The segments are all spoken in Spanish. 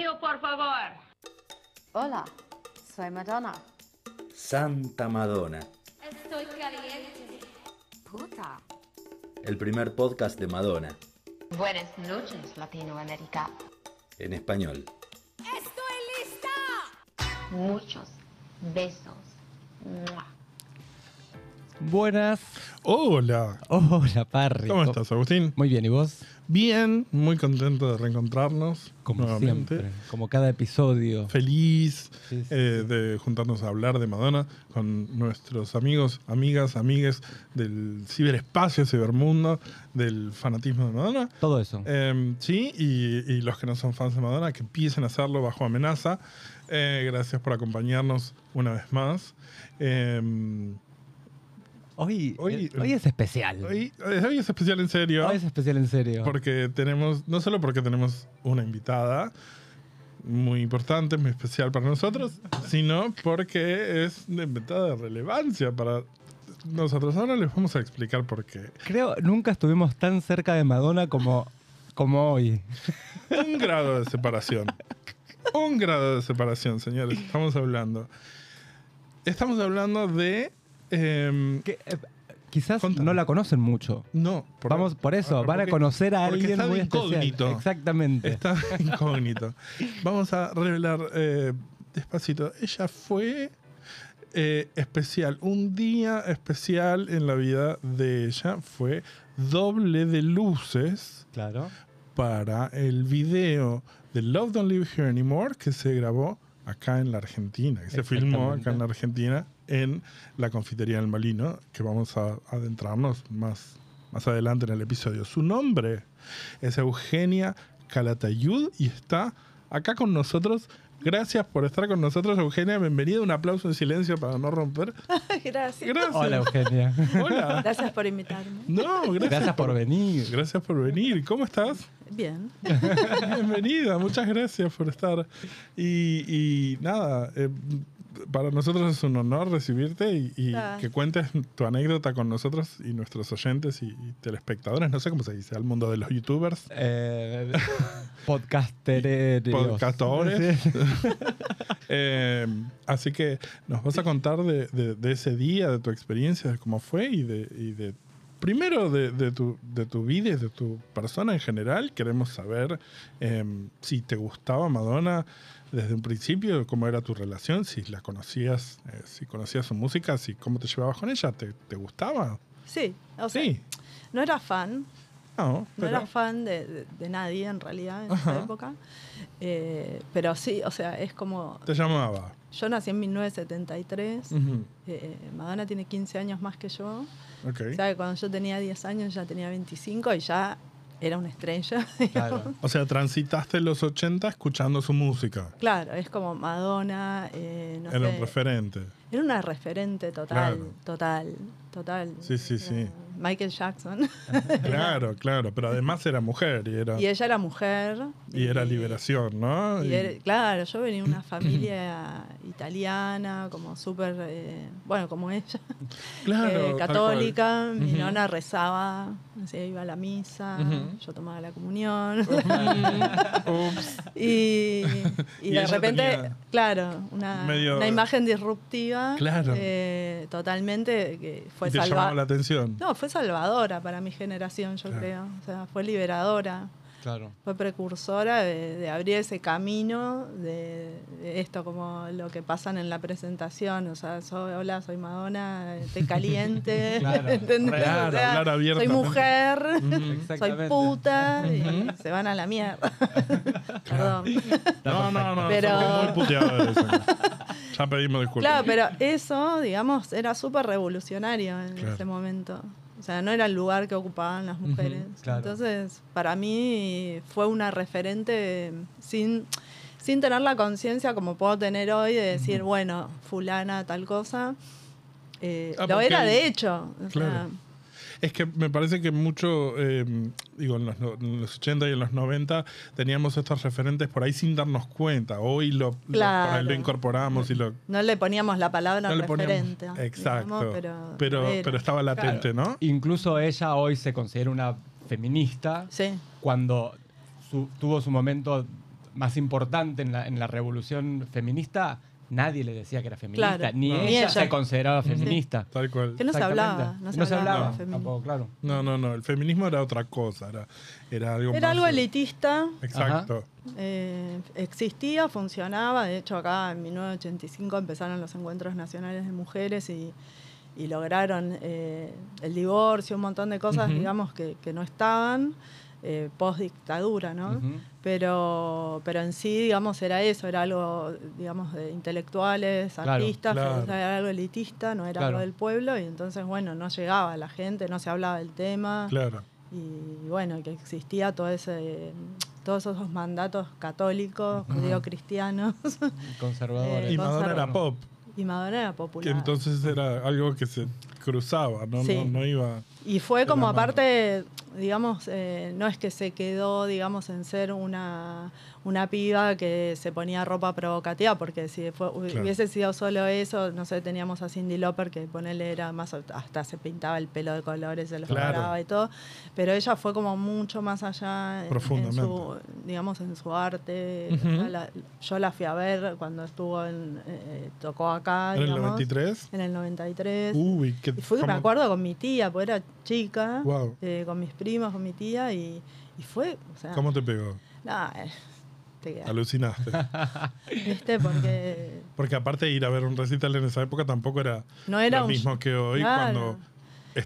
Silencio, por favor. Hola, soy Madonna. Santa Madonna, Estoy caliente. Puta. el primer podcast de Madonna, Buenas noches, Latinoamérica. en español. Muchos besos. ¡Mua! Buenas. Hola. Hola, Parry. ¿Cómo estás, Agustín? Muy bien, ¿y vos? Bien, muy contento de reencontrarnos Como nuevamente. siempre, como cada episodio. Feliz Sí, sí, eh, de juntarnos a hablar de Madonna con nuestros amigos, amigas, amigues del ciberespacio, cibermundo, del fanatismo de Madonna. Todo eso. Eh, sí, y, y los que no son fans de Madonna, que empiecen a hacerlo bajo amenaza. Eh, gracias por acompañarnos una vez más. Hoy, hoy- hoy es especial. hoy, hoy es especial en serio. Hoy es especial en serio. Porque tenemos, no solo porque tenemos una invitada muy importante, muy especial para nosotros, sino porque es una invitada de relevancia para nosotros. Ahora les vamos a explicar por qué. Creo nunca estuvimos tan cerca de Madonna como, como hoy. Un grado de separación. Un grado de separación, señores. Estamos hablando. Estamos hablando de. Em, Que, eh, quizás Contame. no la conocen mucho. no, por, Vamos por eso, porque- van a conocer a alguien está muy incógnito. especial. Exactamente. Está incógnito. Vamos a revelar eh, despacito. Ella fue eh, especial. Un día especial en la vida de ella fue doble de luces Claro. para el video de Love Don't Live Here Anymore que se grabó acá en la Argentina, que se filmó acá en la Argentina en la confitería del Malino, que vamos a adentrarnos más, más adelante en el episodio. Su nombre es Eugenia Calatayud y está acá con nosotros. Gracias por estar con nosotros, Eugenia. Bienvenida. Un aplauso en silencio para no romper. Gracias. Gracias. Hola, Eugenia. Hola. Gracias por invitarme. No, gracias, Gracias por venir. Gracias por venir. ¿Cómo estás? Bien. Bienvenida, muchas gracias por estar. Y, y nada, eh, para nosotros es un honor recibirte y, y Ah. que cuentes tu anécdota con nosotros y nuestros oyentes y, y telespectadores, no sé cómo se dice, al mundo de los youtubers. Eh. Podcastores. Eh, así que nos vas a contar de, de- de ese día, de tu experiencia, de cómo fue y de, y de primero de, de tu, de tu vida y de tu persona en general. Queremos saber eh, si te gustaba Madonna desde un principio, cómo era tu relación, si la conocías, eh, si conocías su música, si cómo te llevabas con ella, ¿te, te gustaba? Sí, o sea, Sí. no era fan, No, no era fan de, de- de nadie en realidad en Ajá. esa época. Eh, pero sí, o sea, es como. te llamaba. Yo nací en 1973. Ujú, eh, Madonna tiene 15 años más que yo. ok. O sea, que cuando yo tenía 10 años ya tenía 25 y ya era una estrella. Claro. O sea, transitaste los 80 escuchando su música. Claro, es como Madonna, eh, no Era sé, un referente. Era una referente total, Claro. total, total. Sí, sí, Era sí. Michael Jackson. Claro, claro, pero además era mujer y era, y ella era mujer. y era liberación, ¿no? y Y- era- claro, yo venía de una familia italiana, como súper, eh, bueno, como ella, claro, eh, católica. Mi Ujú. nona rezaba, sea, iba a la misa, yo tomaba la comunión. Ups. y, y Y de repente, claro, una, medio- una imagen disruptiva. Claro. eh, totalmente, que fue y te llamaba salvadora. la atención. No, fue salvadora para mi generación, yo Claro. creo. O sea, fue liberadora. Claro. Fue precursora de, de abrir ese camino de, de esto, como lo que pasan en la presentación. O sea, soy, hola, soy Madonna, estoy caliente. Claro. ¿entendés? Claro, O sea, hablar soy mujer, soy puta, y se van a la mierda. Perdón. No, no, no, Pero- somos muy puteadores. Ya pedimos disculpas. Claro, pero eso, digamos, era súper revolucionario en Claro. ese momento. O sea, no era el lugar que ocupaban las mujeres. claro. Entonces, para mí fue una referente sin, sin tener la conciencia como puedo tener hoy de decir, bueno, fulana, tal cosa. Eh, Ah, lo era de hecho. O Claro. sea, Es que me parece que mucho, eh, digo, en los, en los 80 y en los 90 teníamos estos referentes por ahí sin darnos cuenta. Hoy lo, lo- por ahí Claro. lo incorporamos y lo... no le poníamos la palabra no le poníamos- referente. Exacto. digamos, pero, pero estaba latente, ¿no? Incluso ella hoy se considera una feminista Sí. cuando su- tuvo su momento más importante en la, en la revolución feminista, nadie le decía que era feminista. Claro. Ni, No. ella Ni ella. se consideraba feminista. Tal cual. Que no se hablaba. No se hablaba. feminismo. tampoco, claro. No, no, no. El feminismo era otra cosa. Era, era algo Era más- algo elitista. Exacto. eh, existía, funcionaba. De hecho, acá en 1985 empezaron los encuentros nacionales de mujeres y, y lograron eh, el divorcio, un montón de cosas, digamos, que, que no estaban eh, post dictadura, ¿no? Pero, pero en sí, digamos, era eso, era algo, digamos, de intelectuales, Claro, artistas, claro. era algo elitista, no era Claro. algo del pueblo, y entonces, bueno, no llegaba la gente, no se hablaba del tema, Claro. y bueno, que existía todo ese, todos esos mandatos católicos, judío-cristianos, Conservadores. Eh, Y Madonna era pop. y Madonna era Que popular. entonces era algo que se cruzaba, no, Sí. no, no iba. Y fue como aparte, digamos, eh, no es que se quedó, digamos, en ser una, una piba que se ponía ropa provocativa, porque si fue- Claro. hubiese sido solo eso, no sé, teníamos a Cindy Lauper que ponerle era más, hasta se pintaba el pelo de colores, se lo Claro. paraba y todo, pero ella fue como mucho más allá en- en, Profundamente. su, digamos, en su arte. La- yo la fui a ver cuando estuvo en, eh, tocó acá, ¿En el digamos, 93? en el 93. Uy, qué. Y fui, me acuerdo, con mi tía, porque era chica, Wow. eh, con mis primos, con mi tía, y, y fue, o sea, ¿Cómo te pegó? nada, Alucinaste. ¿viste? Porque Porque aparte de ir a ver un recital en esa época tampoco era no era lo un- mismo que hoy claro. cuando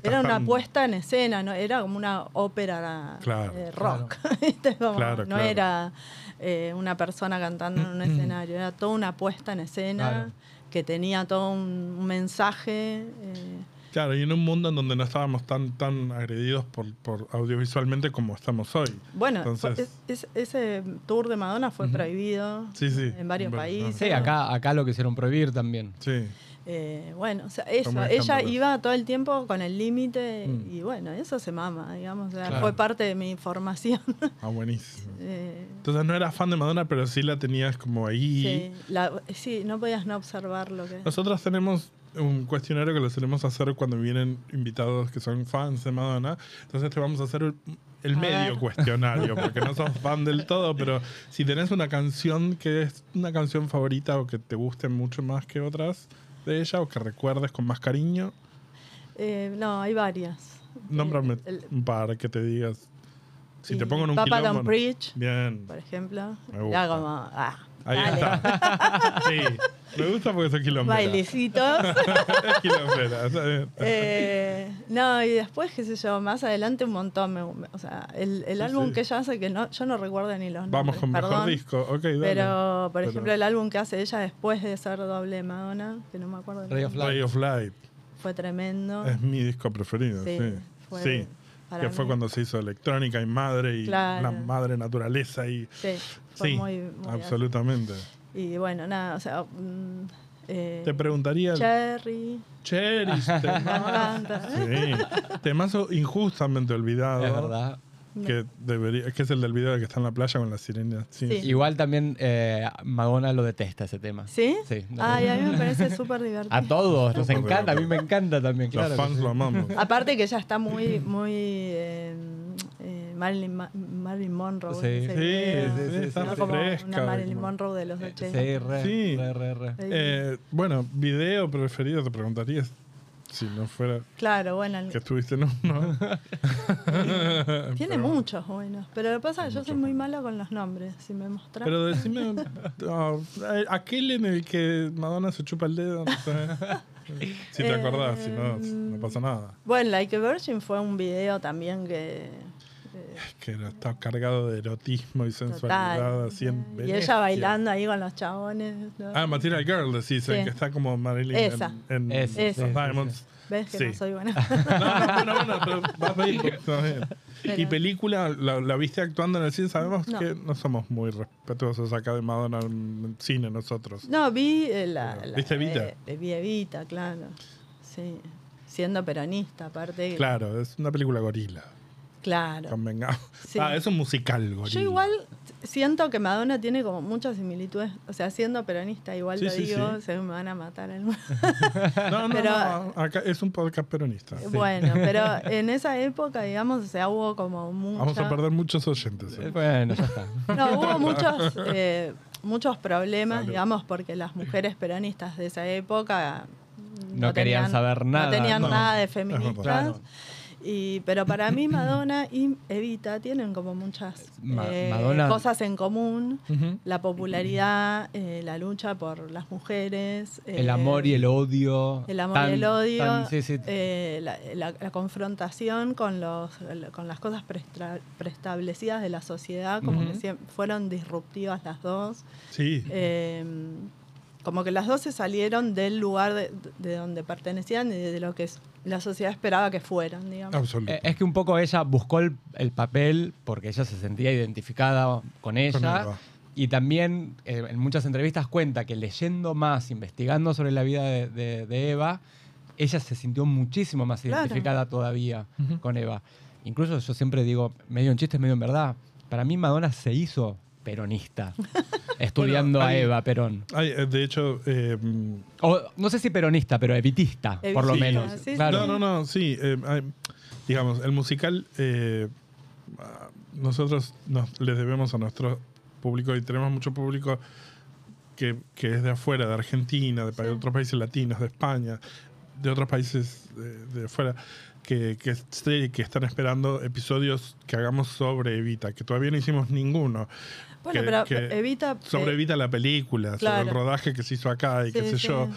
Era una tan- puesta en escena, no era como una ópera Claro, eh, rock, ¿viste? Como Claro, no claro. era eh, una persona cantando en un escenario, era toda una puesta en escena Claro. que tenía todo un, un mensaje. eh, Claro, y en un mundo en donde no estábamos tan, tan agredidos por, por audiovisualmente como estamos hoy. Bueno, Entonces- es- es- ese tour de Madonna fue prohibido Sí, sí. en varios Bueno, países. Sí, acá, acá lo quisieron prohibir también. Sí. Eh, bueno, o sea, eso, ella iba todo el tiempo con el límite Mm. y bueno, eso se mama, digamos, o sea, Claro. fue parte de mi formación. Ah, buenísimo. Eh, Entonces no eras fan de Madonna, pero sí la tenías como ahí. sí, la- sí, no podías no observar lo que... Nosotros tenemos un cuestionario que lo solemos hacer cuando vienen invitados que son fans de Madonna. Entonces te vamos a hacer el, el A medio ver. cuestionario, porque no sos fan del todo, pero si tenés una canción que es una canción favorita o que te guste mucho más que otras de ella o que recuerdes con más cariño, Eh, no, hay varias. nómbrame el- un par que te digas. Si te pongo en un Papa quilombo, Don't Preach, Bien. por ejemplo. Me gusta. como, ah, Ahí dale. está. Sí, me gusta porque soy quilombera. Bailecitos. Es quilombera, está bien. Eh, no, y después, qué sé yo, más adelante un montón. me- o sea, el, el Sí, álbum sí. que ella hace, que no, yo no recuerdo ni los nombres. Vamos con mejor disco. Ok, dale. Pero, por Pero- ejemplo, el álbum que hace ella después de ser doble Madonna, que no me acuerdo. Ray of nombre, Ray of Light. Fue tremendo. Es mi disco preferido, sí. Sí, fue Sí, para que fue mí. cuando se hizo electrónica y madre y Claro. la madre naturaleza y Sí, fue sí, muy, muy absolutamente. así. Y bueno, nada, o sea. mm, eh, Te preguntaría Cherry. Me temazo. encanta. Sí, temazo injustamente olvidado. Es verdad. Que debería, que es el del video de que está en la playa con la sirena. Sí. Sí. Igual también eh, Madonna lo detesta ese tema. ¿Sí? Sí. Ay, a mí me parece súper divertido. A todos, nos encanta, a mí me encanta también, Los claro. fans sí. lo amamos. Aparte que ella está muy, muy eh, eh, Marilyn, Ma- Marilyn Monroe. Sí. Sí, sí, sí, está ¿no? como fresca, una Marilyn Monroe de los 80. Sí, re, Sí. re, re, re. Eh, bueno, video preferido, te preguntaría si no fuera Claro, bueno. el- que estuviste en uno. tiene Pero- muchos buenos. Pero lo que pasa es que yo soy muy mala con los nombres. Si me mostras. Pero decime, oh, aquel en el que Madonna se chupa el dedo, no sé. Si te acordás, si no, no pasa nada. Bueno, Like a Virgin fue un video también que. Eh, Que está cargado de erotismo y sensualidad, total. así en y ella bailando ahí con los chabones. ¿no? Ah, Material Girl, decís, Sí. que está como Marilyn Esa. en, en Esa, los Diamonds. ¿Ves que sí. no soy buena? No, no, no, no, pero vas a ir, está bien. Y Pero- película, la, la viste actuando en el cine, sabemos No. que no somos muy respetuosos acá de Madonna en el cine nosotros. No, vi eh, la, la- ¿Viste Evita? eh, eh, vi Evita, claro. Sí. Siendo peronista, aparte. Claro, es una película gorila. Claro. Convengamos. Sí. Ah, es un musical gorila. Yo igual siento que Madonna tiene como muchas similitudes. O sea, siendo peronista, igual Sí, lo sí, digo, sí. se me van a matar algunos. No, no, Pero- no, acá es un podcast peronista. Bueno, pero en esa época, digamos, o sea, hubo como mucha... Vamos a perder muchos oyentes. Eh, ¿eh? Bueno, ya está. No, hubo muchos, eh, muchos problemas, Salud. digamos, porque las mujeres peronistas de esa época No querían saber nada, No tenían no. nada de feministas. Y, pero para mí Madonna y Evita tienen como muchas Ma- eh, cosas en común. La popularidad, eh, la lucha por las mujeres. El eh, amor y el odio. el amor tan- y el odio, tan- sí, sí. eh, la, la- la confrontación con, los, con las cosas preestablecidas de la sociedad, como Ujú. que fueron disruptivas las dos. Sí. Eh, como que las dos se salieron del lugar de, de donde pertenecían y de lo que es- la sociedad esperaba que fueran, digamos. absoluto. Eh, Es que un poco ella buscó el, el papel porque ella se sentía identificada con ella. Y también eh, en muchas entrevistas cuenta que leyendo más, investigando sobre la vida de, de- de Eva, ella se sintió muchísimo más Claro. identificada todavía con Eva. Incluso yo siempre digo, medio en chiste, medio en verdad, para mí Madonna se hizo peronista, estudiando Bueno, a Eva Perón. Eh, de hecho, eh, O, no sé si peronista, pero evitista, por lo menos. sí. Claro. No, no, no, sí. eh, hay- digamos, el musical, eh, nosotros nos, les debemos a nuestro público y tenemos mucho público que, que es de afuera, de Argentina, de, Sí. otros países latinos, de España, de otros países de, de afuera, que, que, están esperando episodios que hagamos sobre Evita, que todavía no hicimos ninguno. Bueno, que- pero Evita... Sobre eh, Evita la película, sobre el rodaje que se hizo acá y qué sé sí. yo.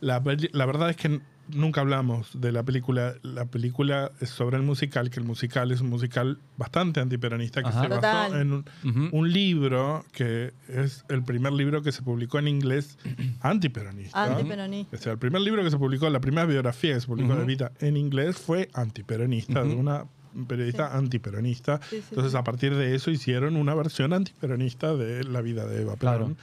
La, la verdad es que nunca hablamos de la película. La película es sobre el musical, que el musical es un musical bastante antiperonista que Ajá. se basó Total. en un, libro que es el primer libro que se publicó en inglés antiperonista. Antiperonista. O sea, el primer libro que se publicó, la primera biografía que se publicó Ujú. de Evita en inglés fue antiperonista, de una periodista antiperonista. Sí, sí, Entonces, sí. a partir de eso hicieron una versión antiperonista de la vida de Eva Claro.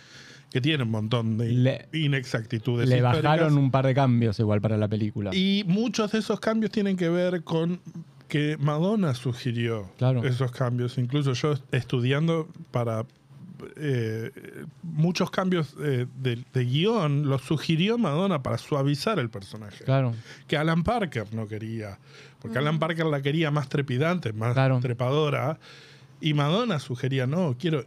Que tiene un montón de Le- inexactitudes. Le históricas. bajaron un par de cambios igual para la película. Y muchos de esos cambios tienen que ver con que Madonna sugirió Claro. esos cambios. Incluso yo estudiando para eh, muchos cambios eh, de, de guion los sugirió Madonna para suavizar el personaje. Claro. Que Alan Parker no quería. Porque Alan Parker la quería más trepidante, más Claro. trepadora. Y Madonna sugería, no, quiero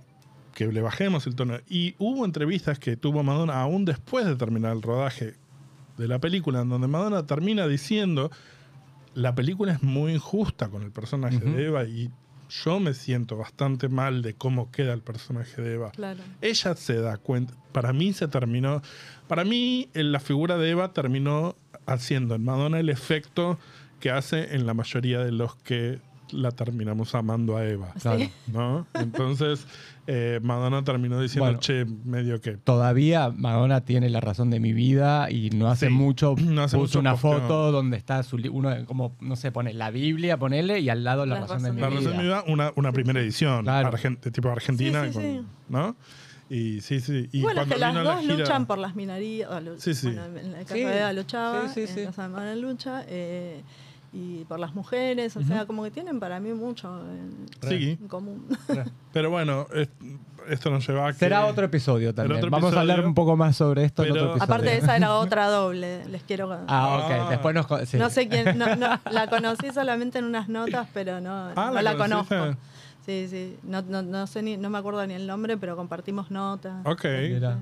que le bajemos el tono. Y hubo entrevistas que tuvo Madonna aún después de terminar el rodaje de la película, en donde Madonna termina diciendo, la película es muy injusta con el personaje de Eva y yo me siento bastante mal de cómo queda el personaje de Eva. Claro. Ella se da cuenta, para mí se terminó, para mí en la figura de Eva terminó haciendo en Madonna el efecto que hace en la mayoría de los que la terminamos amando a Eva. Claro. ¿No? Entonces, eh, Madonna terminó diciendo, Bueno. che, medio que. Todavía Madonna tiene la razón de mi vida y no hace Sí, mucho no hace puso mucho una foto donde está su uno como no sé pone la Biblia ponele y al lado la, La razón, de razón mi La de vida. razón de mi vida, una, una primera edición, Claro. argen- de tipo Argentina, Sí, sí, con- sí. ¿no? Y sí, sí. Y bueno, cuando que las vino la dos gira- luchan por las minorías. Sí, sí. Bueno, en el caso Sí. de Eva luchaba, Sí, sí, en sí. el caso de Madonna lucha. eh, y por las mujeres, o sea, como que tienen para mí mucho en, Sí, en común. pero bueno, es- esto nos lleva a que... Será otro episodio también. otro Vamos a hablar episodio, un poco más sobre esto en pero- otro episodio. Aparte de esa era otra doble, les quiero contar. Ah, ok. Ah. Después nos sí. No sé quién, no, no, la conocí solamente en unas notas, pero no, Ah, no ¿la conozco. Sí, sí, no, no, no sé ni, no me acuerdo ni el nombre, pero compartimos notas. Ok,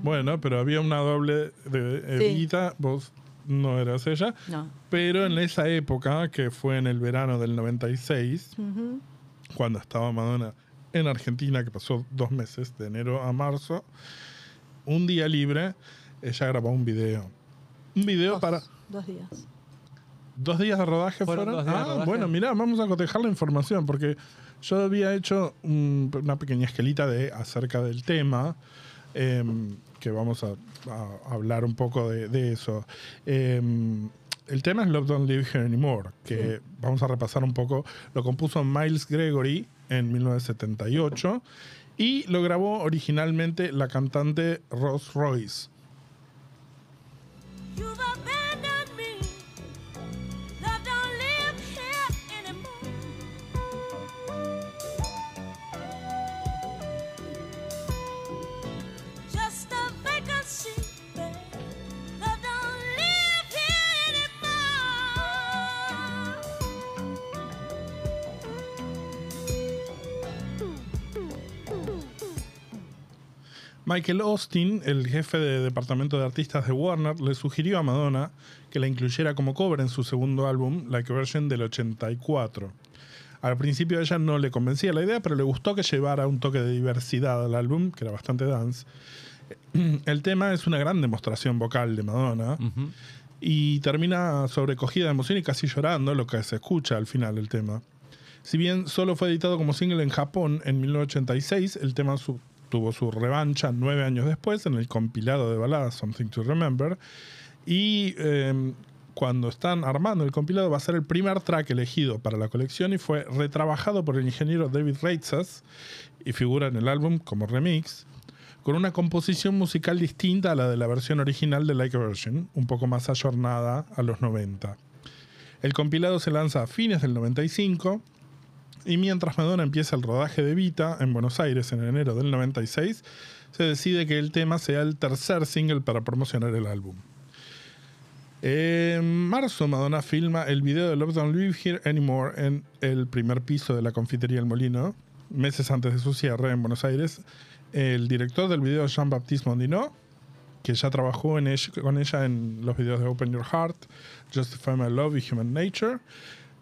bueno, pero había una doble de Sí. Evita, vos no eras ella, No. pero en esa época, que fue en el verano del 96, Ujú. cuando estaba Madonna en Argentina, que pasó dos meses, de enero a marzo, un día libre, ella grabó un video. Un video Dos, para... dos días. ¿Dos días de rodaje Fueron fueron? dos días de ah, rodaje. bueno, mirá, vamos a cotejar la información, porque yo había hecho un- una pequeña esquelita de, acerca del tema, em, que vamos a, a hablar un poco de, de eso. Em, el tema es Love Don't Live Here Anymore, que vamos a repasar un poco. Lo compuso Miles Gregory en 1978 y lo grabó originalmente la cantante Ross Royce. Michael Austin, el jefe de departamento de artistas de Warner, le sugirió a Madonna que la incluyera como cover en su segundo álbum, Like a Version del 84. Al principio a ella no le convencía la idea, pero le gustó que llevara un toque de diversidad al álbum, que era bastante dance. El tema es una gran demostración vocal de Madonna y termina sobrecogida de emoción y casi llorando, lo que se escucha al final del tema. Si bien solo fue editado como single en Japón en 1986, el tema su- tuvo su revancha nueve años después en el compilado de baladas Something to Remember. Y eh, cuando están armando el compilado va a ser el primer track elegido para la colección y fue retrabajado por el ingeniero David Reitzas y figura en el álbum como remix con una composición musical distinta a la de la versión original de Like a Version, un poco más ayornada a los 90. El compilado se lanza a fines del 95 y mientras Madonna empieza el rodaje de Vita en Buenos Aires en enero del 96, se decide que el tema sea el tercer single para promocionar el álbum. En marzo, Madonna filma el video de Love Don't Live Here Anymore en el primer piso de la confitería El Molino, meses antes de su cierre en Buenos Aires. El director del video, Jean-Baptiste Mondino, que ya trabajó con ella en los videos de Open Your Heart, Justify My Love y Human Nature.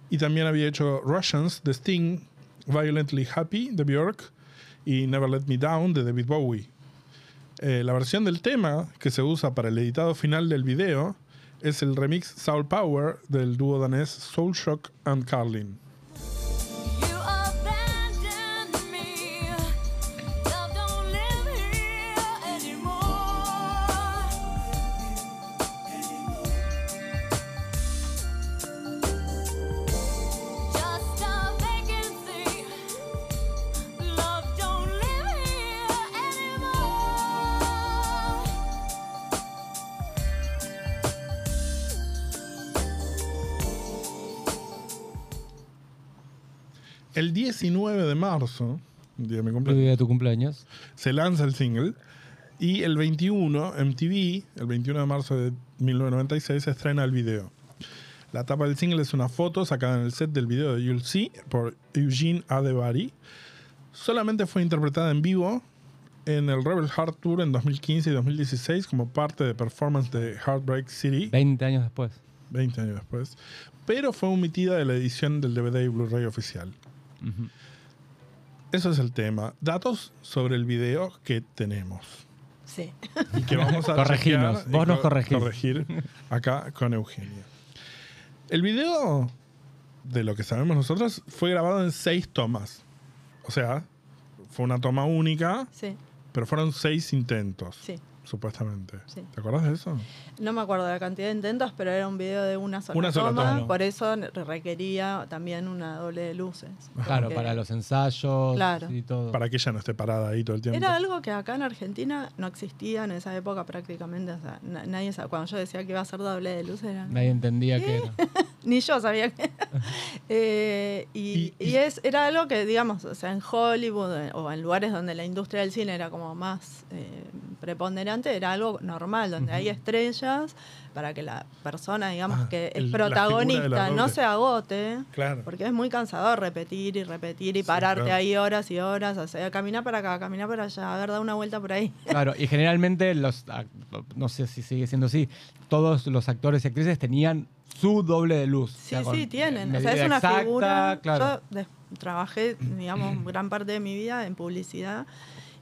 Y también había hecho Russians de Sting, Violently Happy de Björk y Never Let Me Down de David Bowie. Eh, la versión del tema que se usa para el editado final del video es el remix Soul Power del dúo danés Soul Shock and Carlin. De marzo, el día de mi El cumpleaños, día de tu cumpleaños. se lanza el single y el 21 MTV, el 21 de marzo de 1996, se estrena el video. La tapa del single es una foto sacada en el set del video de You'll See por Eugene Adebari. Solamente fue interpretada en vivo en el Rebel Heart Tour en 2015 y 2016 como parte de performance de Heartbreak City, 20 años después. 20 años después, pero fue omitida de la edición del DVD y Blu-ray oficial. Ujú. Eso es el tema. Datos sobre el video que tenemos. Sí. y que vamos a y vos nos co- corregís. corregir acá con Eugenia. El video, de lo que sabemos nosotros, fue grabado en seis tomas. O sea, fue una toma única, Sí, pero fueron seis intentos, sí. Supuestamente. Sí. ¿Te acuerdas de eso? No me acuerdo de la cantidad de intentos, pero era un video de una sola, Una sola toma, toma. Por eso requería también una doble de luces. Claro, para los ensayos Claro. y todo. Para que ella no esté parada ahí todo el tiempo. Era algo que acá en Argentina no existía en esa época prácticamente. O sea, na- nadie sabe. Cuando yo decía que iba a ser doble de luces, era. Nadie entendía qué era. Ni yo sabía que. Eh, y Y- y- y es, era algo que, digamos, o sea, en Hollywood eh, o en lugares donde la industria del cine era como más eh, preponderante, era algo normal, donde hay estrellas para que la persona, digamos, Ah, que el- es protagonista no se agote. Claro. Porque es muy cansador repetir y repetir y Sí, pararte claro. ahí horas y horas, o sea, caminar para acá, caminar para allá, a ver, da una vuelta por ahí. Claro, y generalmente los, ac- no sé si sigue siendo así, todos los actores y actrices tenían su doble de luz. Sí, O sea, con sí, tienen. O sea, es una exacta, figura. Claro. Yo trabajé, digamos, gran parte de mi vida en publicidad.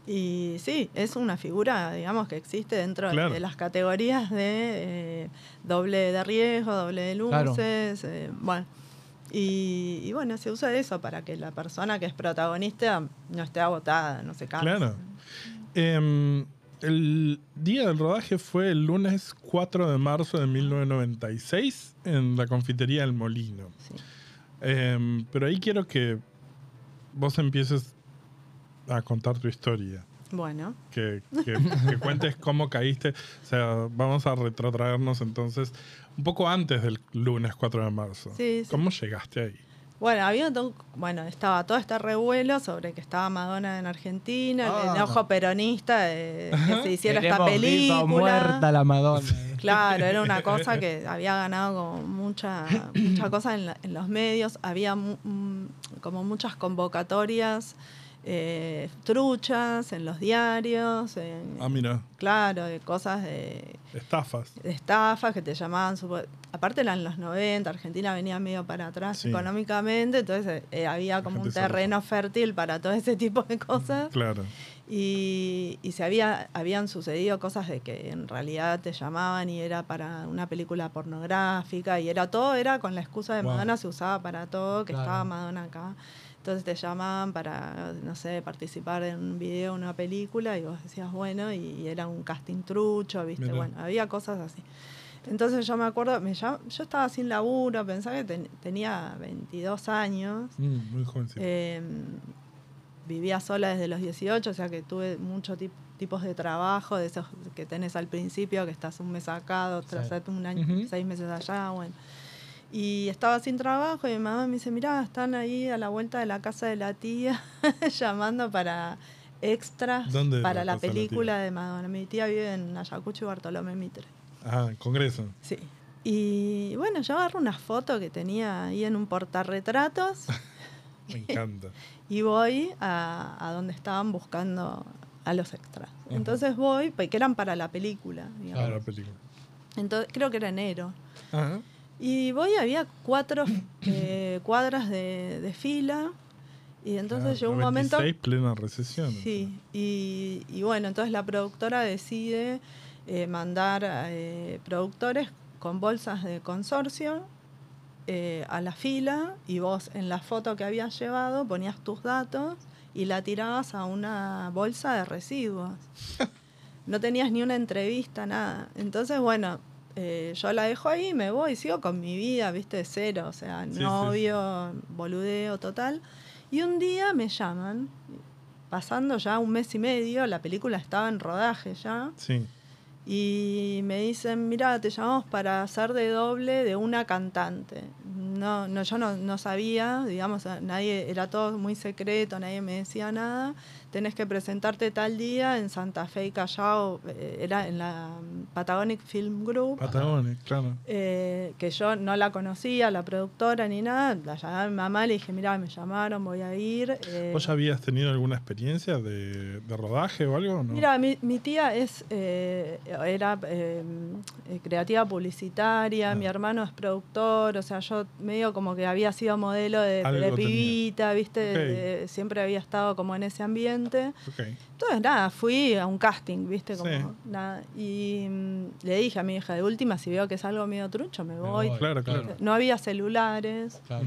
Y sí, es una figura, digamos, que existe dentro de- Claro. de las categorías de eh, doble de riesgo, doble de Claro. luces. eh, bueno. Y, y bueno, se usa eso para que la persona que es protagonista no esté agotada, no se canse. Claro. Em, el día del rodaje fue el lunes 4 de marzo de 1996 en la confitería El Molino. Sí. Em, pero ahí quiero que vos empieces a contar tu historia. Bueno, Que, que- que cuentes cómo caíste. O sea, vamos a retrotraernos entonces un poco antes del lunes 4 de marzo. Sí, sí. ¿Cómo llegaste ahí? Bueno, había todo- bueno, estaba todo este revuelo sobre que estaba Madonna en Argentina, el Ah. enojo peronista de que se hiciera esta o muerta película. la Madonna. Claro, era una cosa que había ganado como mucha, mucha cosa en, la- en los medios. Había mu- mm, como muchas convocatorias eh, truchas en los diarios, en- Ah, mira, claro, de cosas de, estafas. de estafas que te llamaban. supo- Aparte eran los 90, Argentina venía medio para atrás Sí. económicamente, entonces eh, había como un terreno fértil para todo ese tipo de cosas. Claro. Y, y se había, habían sucedido cosas de que en realidad te llamaban y era para una película pornográfica y era todo, era con la excusa de Wow. Madonna, se usaba para todo, que Claro. estaba Madonna acá. Entonces te llamaban para, no sé, participar en un video, una película, y vos decías, bueno, y, era un casting trucho, ¿viste? Mirá. Bueno, había cosas así. Entonces yo me acuerdo, me llam- yo estaba sin laburo, pensaba que ten- tenía 22 años. Mm, muy jovencito. Eh, vivía sola desde los 18, o sea que tuve muchos tip- tipos de trabajo, de esos que tenés al principio, que estás un mes acá, otro Sí. un año, seis meses allá, bueno. Y estaba sin trabajo y mi mamá me dice, mirá, están ahí a la vuelta de la casa de la tía llamando para extras ¿Dónde es para la película de Madonna. Mi tía vive en Ayacucho y Bartolomé Mitre. Ah, Congreso. Sí. Y bueno, yo agarro una foto que tenía ahí en un portarretratos Me encanta. y voy a, a donde estaban buscando a los extras. Entonces voy, pues, que eran para la película. digamos. Para la película. Entonces, creo que era enero. Ajá. Y voy, había cuatro eh, cuadras de, de fila. Y entonces Claro, llegó un momento. 96, plena recesión. Sí, y, y bueno, entonces la productora decide eh, mandar eh, productores con bolsas de consorcio eh, a la fila y vos en la foto que habías llevado ponías tus datos y la tirabas a una bolsa de residuos. No tenías ni una entrevista, nada. Entonces, bueno, eh, yo la dejo ahí, me voy, sigo con mi vida, viste, de cero, o sea, Sí, sí, novio, boludeo total. Y un día me llaman, pasando ya un mes y medio, la película estaba en rodaje ya, Sí. y me dicen, mira, te llamamos para hacer de doble de una cantante. No, no, yo no, no sabía, digamos, nadie, era todo muy secreto, nadie me decía nada. Tenés que presentarte tal día en Santa Fe y Callao, eh, era en la Patagonic Film Group. Patagones, claro. eh, que yo no la conocía, la productora ni nada, la llamé a mi mamá, le dije, mira, me llamaron, voy a ir. eh, ¿Vos ya habías tenido alguna experiencia de, de rodaje o algo? No? Mira, mi, mi tía es eh, era eh, creativa publicitaria, Ah. mi hermano es productor, o sea, yo medio como que había sido modelo de, de tenía. pibita, ¿viste? De- siempre había estado como en ese ambiente. Ok. Entonces, nada, fui a un casting, ¿viste? Como, Sí. nada. Y mm, le dije a mi hija, de última, si veo que es algo medio trucho, me voy. voy, Claro, claro. No había celulares. Claro.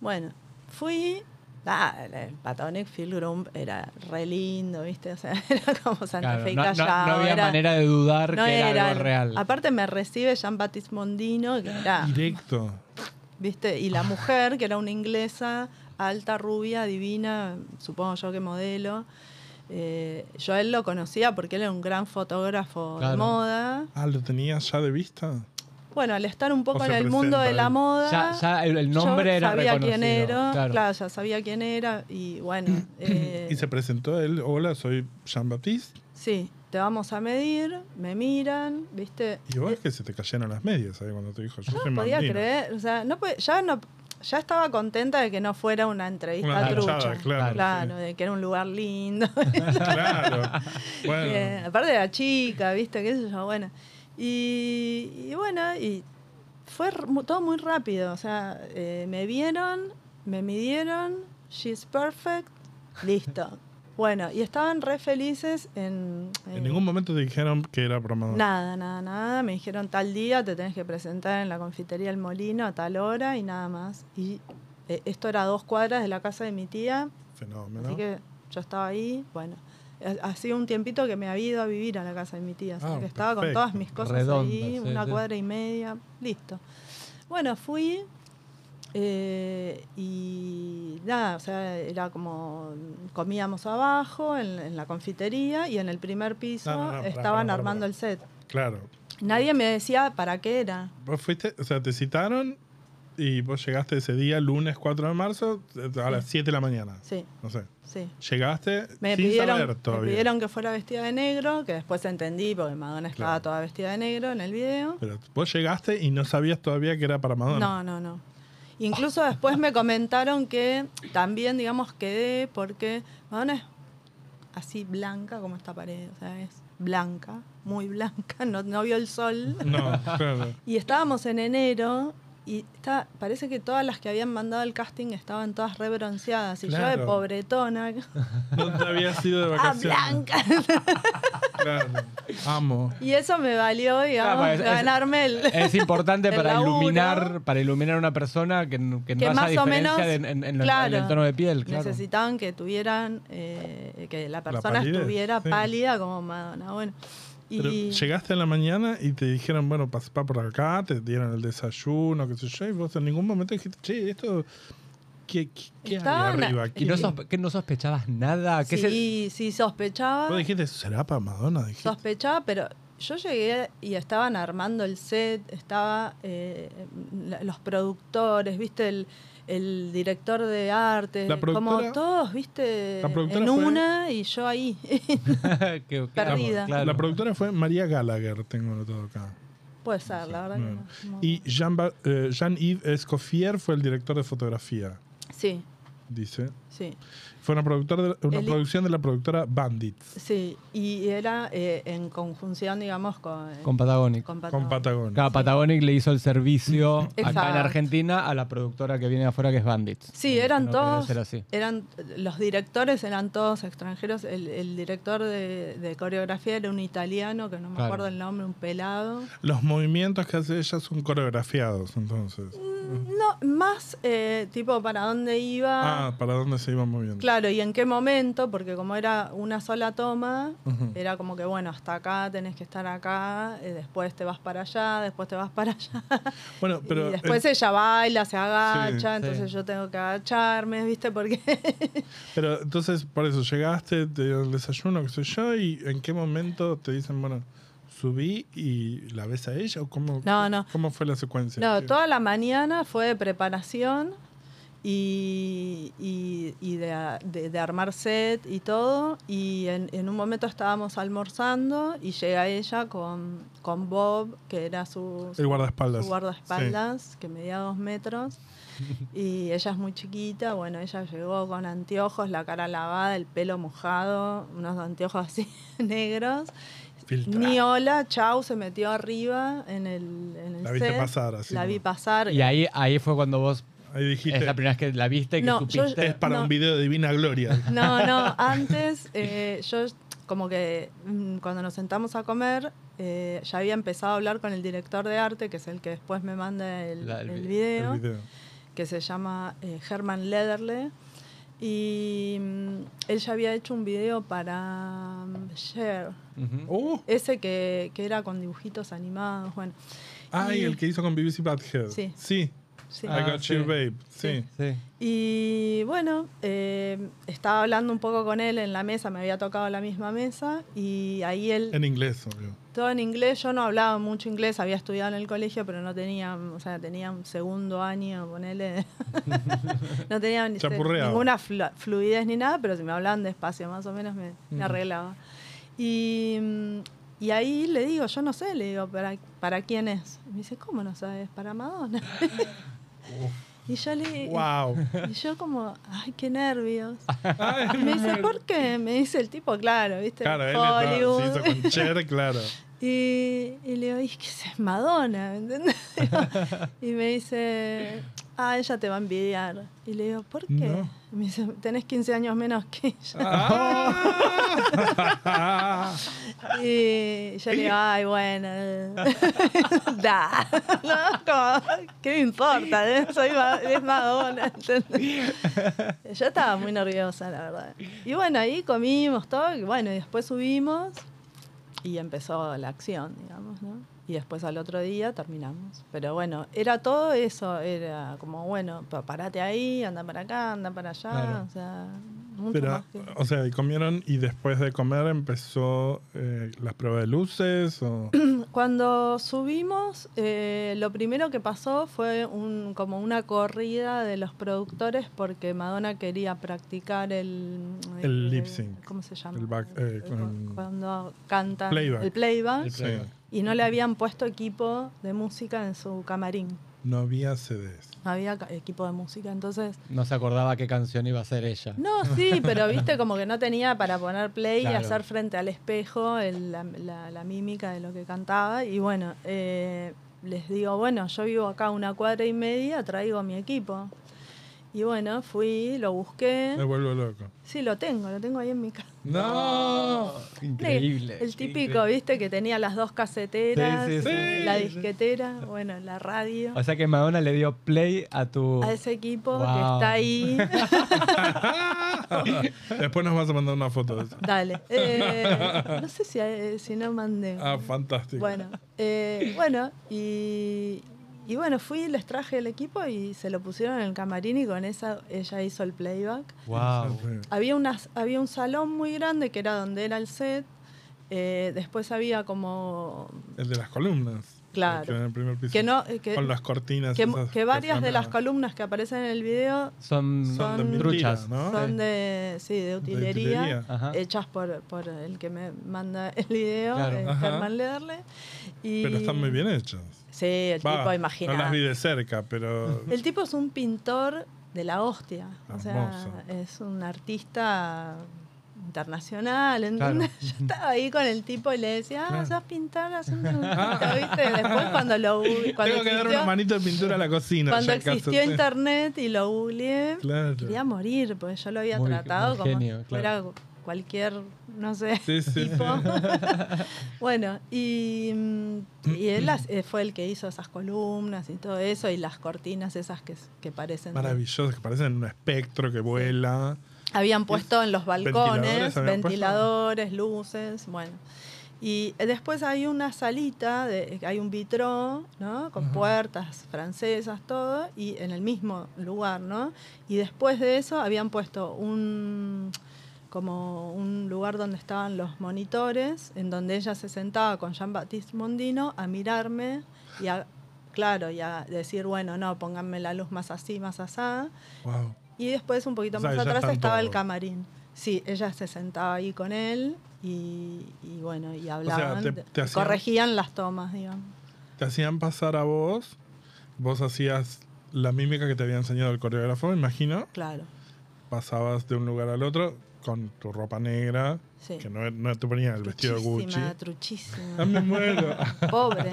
Bueno, fui. Ah, el Patagonic Field Group era re lindo, ¿viste? O sea, era como Santa Claro, Fe y no, no- no había era- manera de dudar no que era, era- algo real. Aparte me recibe Jean-Baptiste Mondino, que era, Directo. ¿viste? Y la mujer, que era una inglesa, alta, rubia, divina, supongo yo que modelo. Eh, yo a él lo conocía porque él era un gran fotógrafo de moda. Ah, ¿lo tenías ya de vista? Bueno, al estar un poco en el mundo de la moda, Ya- ya el- el nombre yo era sabía quién era, claro. claro. ya sabía quién era y bueno, eh, Y se presentó él, hola, soy Jean-Baptiste. sí, te vamos a medir, me miran, ¿viste? Y vos es que se te cayeron las medias, ¿sabes? Cuando te dijo, yo soy No podía Mandino. creer, o sea, no puede- ya no ya estaba contenta de que no fuera una entrevista Una trucha. claro, Claro, sí. de que era un lugar lindo. Claro. Bueno. Eh, aparte de la chica, ¿viste? ¿Qué sé yo? Bueno. Y, y bueno, y fue todo muy rápido. O sea, eh, me vieron, me midieron, she's perfect, listo. Bueno, y estaban re felices en... En ningún momento te dijeron que era programador. Nada, nada, nada. Me dijeron tal día te tenés que presentar en la confitería El Molino a tal hora y nada más. Y eh, esto era a dos cuadras de la casa de mi tía, Fenómeno. así que yo estaba ahí. Bueno, ha- hacía un tiempito que me había ido a vivir a la casa de mi tía, así Ah, que estaba con todas mis cosas Redonda, ahí, sí, una sí. cuadra y media, listo. Bueno, fui eh, y nada, o sea, era como comíamos abajo en, en la confitería y en el primer piso No, no, no, estaban armando el set. Claro. Nadie me decía para qué era. Vos fuiste, o sea, te citaron y vos llegaste ese día, lunes 4 de marzo, a las 7 de la mañana. Sí, No sé. sí. Llegaste Me sin pidieron, saber me todavía. pidieron que fuera vestida de negro, que después entendí porque Madonna estaba Claro. toda vestida de negro en el video. Pero vos llegaste y no sabías todavía que era para Madonna. No, no, no. Incluso después me comentaron que también, digamos, quedé porque Madonna es así blanca como esta pared, o sea, es blanca, muy blanca, no, no vio el sol. No, claro. Y estábamos en enero y está, parece que todas las que habían mandado al casting estaban todas re bronceadas. Y yo de pobretona, No te habías ido de ah, vacaciones. blanca. Claro. Amo. y eso me valió, digamos, Claro, es- ganarme el... Es importante El para laburo. iluminar, para iluminar a una persona que, que no haya más o menos en, en- en el- claro, en el tono de piel, claro. necesitaban que tuvieran eh, que la persona palidez, estuviera sí. pálida como Madonna bueno Pero y llegaste en la mañana y te dijeron, bueno, pasá por acá, te dieron el desayuno, qué sé yo, y vos en ningún momento dijiste, che, esto, ¿qué, qué, qué Estaban- arriba? ¿Y ¿Qué- no, sospe- que no sospechabas nada? ¿Qué se- sí sí sospechaba Vos dijiste, ¿será para Madonna? Dijiste. sospechaba pero yo llegué y estaban armando el set estaba eh, los productores viste el el director de arte, La como todos, viste, la productora en fue- una y yo ahí. que- que- Perdida. claro. La productora fue María Gallagher, tengo anotado acá. Puede ser, la verdad. que no- no- Y Jean eh, Jean-Yves Escoffier fue el director de fotografía, Sí, dice. Sí. Fue una, productora de- una El- producción de la productora Bandits, Sí, y era eh, en conjunción, digamos, con, Con Patagonic. con con. Patagonia. Cada Patagonic le hizo el servicio acá en. Argentina a la productora que viene de afuera que es Bandits. Sí, eran no todos, así. eran los directores eran todos extranjeros. El, el director de, de coreografía era un italiano, que no me Claro. acuerdo el nombre, un pelado. Los movimientos que hace ella son coreografiados, entonces. No, más eh, tipo para dónde iba. Ah, ¿para dónde se iban moviendo? Claro, y en qué momento, porque como era una sola toma, era como que, bueno, hasta acá tenés que estar acá, eh, después te vas para allá, después te vas para allá. Bueno, pero y después el- ella baila, se agacha, Sí, entonces sí. yo tengo que agacharme, ¿viste? Porque Pero entonces, por eso, llegaste, te dieron el desayuno, qué sé yo, y en qué momento te dicen, bueno, subí y la ves a ella, o cómo, No, no. cómo fue la secuencia? No, ¿Qué- toda la mañana fue de preparación y, y- y de, de- de armar set y todo. Y en, en un momento estábamos almorzando y llega ella con, con Bob, que era su, El guardaespaldas. su guardaespaldas, que medía dos metros. Y ella es muy chiquita, bueno, ella llegó con anteojos, la cara lavada, el pelo mojado, unos anteojos así negros. Ni hola, chau, se metió arriba en el, en el La viste set. pasar, así La vi pasar. Y ahí, ahí fue cuando vos, Ahí dijiste, es la primera vez que la viste, que No, yo- supiste. es para no. un video de Divina Gloria. No, no, antes eh, yo como que mm, cuando nos sentamos a comer eh, ya había empezado a hablar con el director de arte, que es el que después me manda el, La- el el vi- video, El video. que se llama eh, Herman Lederle. Y mm, él ya había hecho un video para mm, Cher, Ujú. Oh, ese que, que era con dibujitos animados, bueno. ay, Y- el que hizo con BBC Badhead. Sí. Sí. Sí. I Ah, got sí. you, babe. Sí. Sí. Y bueno, eh, estaba hablando un poco con él en la mesa, me había tocado la misma mesa y ahí él, En inglés, obvio. todo en inglés, yo no hablaba mucho inglés, había estudiado en el colegio, pero no tenía, o sea, tenía un segundo año, ponele, no tenía ni- Chapurreaba. ninguna flu- fluidez ni nada, pero si me hablaban despacio más o menos me, me Ujú. arreglaba. Y, mm, y ahí le digo, yo no sé, le digo, ¿para, para quién es? Y me dice, ¿cómo no sabes? Para Madonna. y yo le Wow. y yo como, ay, qué nervios. Ay, Me dice, ¿por qué? Me dice el tipo, claro, ¿viste? Claro, Hollywood. se hizo con Cher, claro. Y, y le digo, es que es Madonna, ¿me entiendes? y me dice, ah, ella te va a envidiar. Y le digo, ¿por qué? No. Y me dice, tenés 15 años menos que ella. Ah. Y yo le digo, ay, bueno, eh". da. ¿no? Como, ¿Qué me importa? eh? Soy es Madonna. ¿entendés? Yo estaba muy nerviosa, la verdad. Y bueno, ahí comimos todo, y bueno, y después subimos y empezó la acción, digamos, ¿no? Y después al otro día terminamos. Pero bueno, era todo eso, era como, bueno, pa- parate ahí, anda para acá, anda para allá, Claro. o sea, mucho Pero, más que- o sea, y comieron y después de comer empezó eh, las pruebas de luces o... Cuando subimos, eh, lo primero que pasó fue un, como una corrida de los productores porque Madonna quería practicar el... El lip sync. ¿Cómo se llama? El back- eh, con- cuando canta Playback. el playback. El Sí. playback. Y no le habían puesto equipo de música en su camarín. No había CDs. No había equipo de música, entonces... No se acordaba qué canción iba a ser ella. No, sí, pero viste como que no tenía para poner play Claro. y hacer frente al espejo el- la, la- la mímica de lo que cantaba. Y bueno, eh, les digo, bueno, yo vivo acá una cuadra y media, traigo mi equipo. Y bueno, fui, lo Me busqué. vuelvo loco. Sí, lo tengo, lo tengo ahí en mi casa. ¡No! Increíble. El típico, increíble. viste, que tenía las dos caseteras, Sí, sí, sí. la disquetera, bueno, la radio. O sea que Madonna le dio play a tu. A ese equipo que está ahí. Después nos vas a mandar una foto de eso. Dale. Eh, no sé si, eh, si no mandé. Ah, fantástico. Bueno, eh, bueno, y, y bueno, fui, les traje el equipo y se lo pusieron en el camarín y con esa ella hizo el playback. Wow. Había, unas, había un salón muy grande que era donde era el set. eh, después había como El de las columnas. Claro. Que en el primer piso. que no eh, que, Con las cortinas. que, esas que varias de las columnas que aparecen en el video Son, Son de truchas. ¿no? son de sí de utilería, hechas por, por el que me manda el video Claro. eh. Germán Lederle y Pero están muy bien hechas. sí el Va, tipo imagina No las vi de cerca, pero. El tipo es un pintor de la hostia. O sea, Hermoso. es un artista internacional. Claro. ¿entendés? Yo estaba ahí con el tipo y le decía, ah, Claro. sos pintar, haz un dibujito", ¿viste? Después cuando lo cuando Tengo que dar existió, una manito de pintura a la cocina. cuando existió internet y lo googleé, Claro. quería morir, porque yo lo había Muy- tratado muy como genio, si fuera claro. cualquier, no sé, Sí, sí, tipo. bueno, y, mm, y él las- eh, fue el que hizo esas columnas y todo eso, y las cortinas esas que, que parecen... Maravilloso, que parecen un espectro que vuela. Habían puesto en los balcones ¿Ventiladores ventiladores, luces, bueno. Y eh, después hay una salita, de, hay un vitró, ¿no? Con puertas francesas, todo, y en el mismo lugar, ¿no? Y después de eso habían puesto un como un lugar donde estaban los monitores, en donde ella se sentaba con Jean-Baptiste Mondino a mirarme y a, claro, y a decir, bueno, no, pónganme la luz más así, más asá. Wow. Y después, un poquito O sea, más atrás, estaba el camarín. Sí, ella se sentaba ahí con él y, y bueno, y hablaban, te- de- te hacían- corregían las tomas, digamos. Te hacían pasar a vos, vos hacías la mímica que te había enseñado el coreógrafo, me imagino. Claro, Pasabas de un lugar al otro con tu ropa negra, sí. que no, no te ponías el vestido de Gucci. Truchísima, truchísima. Ah, me muero. Pobre.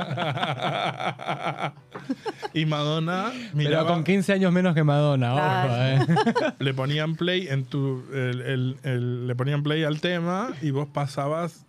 y Madonna Pero con 15 años menos que Madonna, Claro. ojo, eh. le ponían play en tu el- el- el- le ponían play al tema y vos pasabas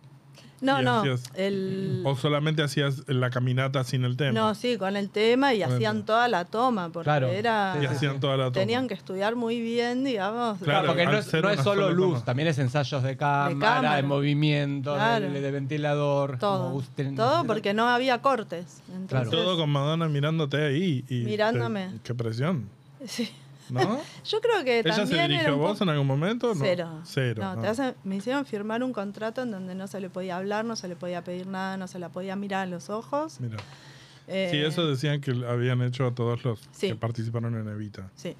No, no. El, o solamente hacías la caminata sin el tema. no, sí, con el tema y Con hacían toda la toma, porque Claro. era. y hacían toda la toma. Tenían que estudiar muy bien, digamos. Claro, porque no es, no es solo luz, toma. también es ensayos de cámara, de, cámara. movimiento, Claro. de, de ventilador. Todo. usted- Todo porque no había cortes. Entonces, Todo con Madonna mirándote ahí. Y Mirándome. te- qué presión, sí. ¿No? Yo creo que ¿Ella también se dirigió a vos en algún momento? No. Cero. Cero. No, no. te hacen- me hicieron firmar un contrato en donde no se le podía hablar, no se le podía pedir nada, no se la podía mirar a los ojos. Mira. Eh, Sí, eso decían que habían hecho a todos los Sí. que participaron en Evita. Sí.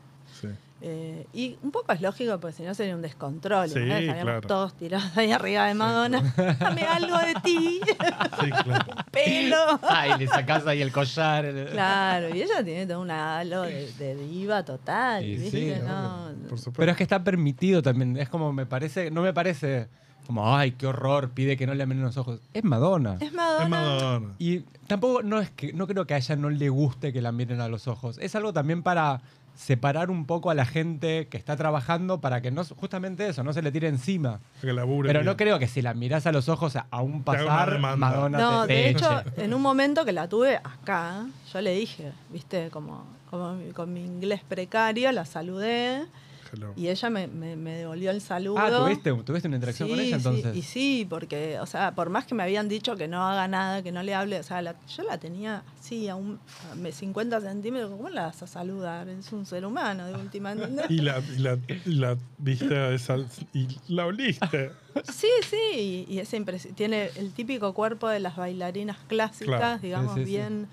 Eh, y un poco es lógico, porque si no sería un descontrol. Sí, ¿no? Estaríamos claro. todos tirados ahí arriba de Madonna. Dame algo de ti, Sí, claro. pelo. Ay, le sacás ahí el collar. Claro, y ella tiene todo un halo de, de diva total. Y ¿viste? sí, No, Por supuesto. Pero es que está permitido también. Es como me parece, no me parece como, ay, qué horror, pide que no le miren los ojos. Es Madonna. es Madonna. Es Madonna. Y tampoco no es que no creo que a ella no le guste que la miren a los ojos. Es algo también para separar un poco a la gente que está trabajando para que no justamente eso, no se le tire encima. Que labure Pero no creo que si la mirás a los ojos a- a un pasar. Madonna No, te, de te hecho, eche. en un momento que la tuve acá, yo le dije, viste, como, como mi- con mi inglés precario, la saludé Hello. y ella me, me- me devolvió el saludo. Ah, ¿tuviste, tuviste una interacción con Sí, ella sí, entonces. y sí, porque, o sea, por más que me habían dicho que no haga nada, que no le hable, o sea, la- yo la tenía así, a, un, a me- 50 centímetros, ¿cómo la vas a saludar? Es un ser humano, de última, ¿entendés? Y la, y la, y la viste esa y la oliste. Sí, sí, y, y es tiene el típico cuerpo de las bailarinas clásicas, Claro. digamos, Sí, sí, sí. bien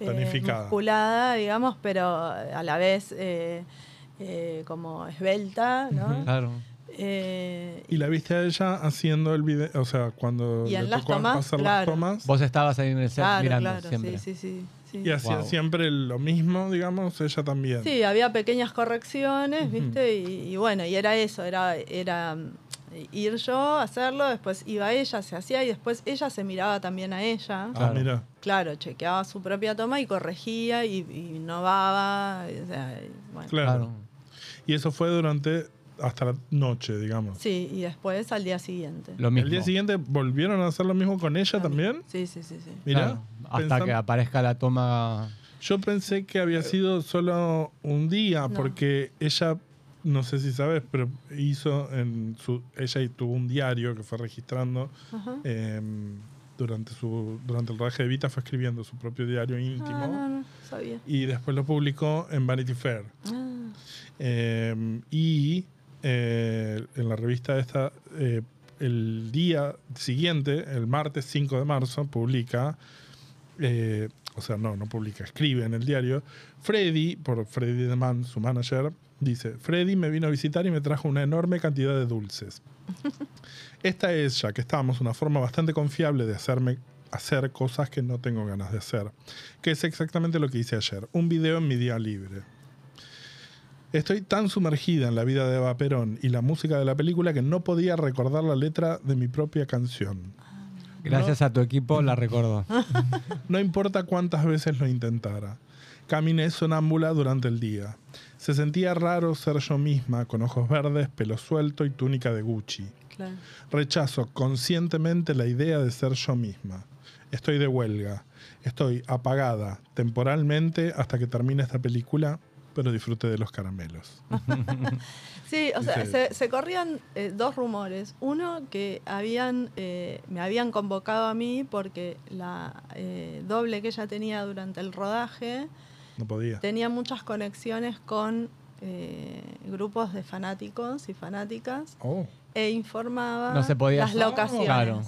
eh, Tonificada. musculada, digamos, pero a la vez eh, eh, como esbelta, ¿no? Claro. Eh, Y la viste a ella haciendo el video, o sea, cuando Y le en las tocó tomas, hacer claro. las tomas. Vos estabas ahí en el set claro, mirando claro, siempre. sí, sí, sí, sí. Y hacía Wow. siempre lo mismo, digamos, ella también. Sí, había pequeñas correcciones, ¿viste? Y, y bueno, y era eso, era, era mm, ir yo a hacerlo, después iba ella, se hacía y después ella se miraba también a ella. Ah, Claro. mira. Claro, chequeaba su propia toma y corregía y, y innovaba. o sea, y bueno. Claro. Y eso fue durante hasta la noche, digamos. Sí, y después al día siguiente. Lo mismo. El día siguiente volvieron a hacer lo mismo con ella también. Sí, sí, sí, sí. Mira, Claro, hasta que aparezca la toma. Yo pensé que había sido solo un día, No. porque ella, no sé si sabes, pero hizo en su. Ella tuvo un diario que fue registrando. Ajá. eh, durante, su, durante el rodaje de Vita fue escribiendo su propio diario íntimo Ah, no, no, sabía. y después lo publicó en Vanity Fair. Ah, Eh, y eh, en la revista esta, eh, el día siguiente, el martes 5 de marzo, publica, eh, o sea, no, no publica, escribe en el diario, Freddy, por Freddy de Man, su manager, dice, Freddy me vino a visitar y me trajo una enorme cantidad de dulces. Esta es, ya que estamos, una forma bastante confiable de hacerme hacer cosas que no tengo ganas de hacer, que es exactamente lo que hice ayer, un video en mi día libre. Estoy tan sumergida en la vida de Eva Perón y la música de la película que no podía recordar la letra de mi propia canción. Gracias a tu equipo la recuerdo. No importa cuántas veces lo intentara. Caminé sonámbula durante el día. Se sentía raro ser yo misma, con ojos verdes, pelo suelto y túnica de Gucci. claro. Rechazo conscientemente la idea de ser yo misma. Estoy de huelga. Estoy apagada temporalmente hasta que termine esta película, pero disfrute de los caramelos. Sí, o sea, se, se corrían eh, dos rumores. Uno, que habían eh, me habían convocado a mí porque la eh, doble que ella tenía durante el rodaje No podía. tenía muchas conexiones con eh, grupos de fanáticos y fanáticas Oh, e informaba No se podía las hacer. locaciones. Claro.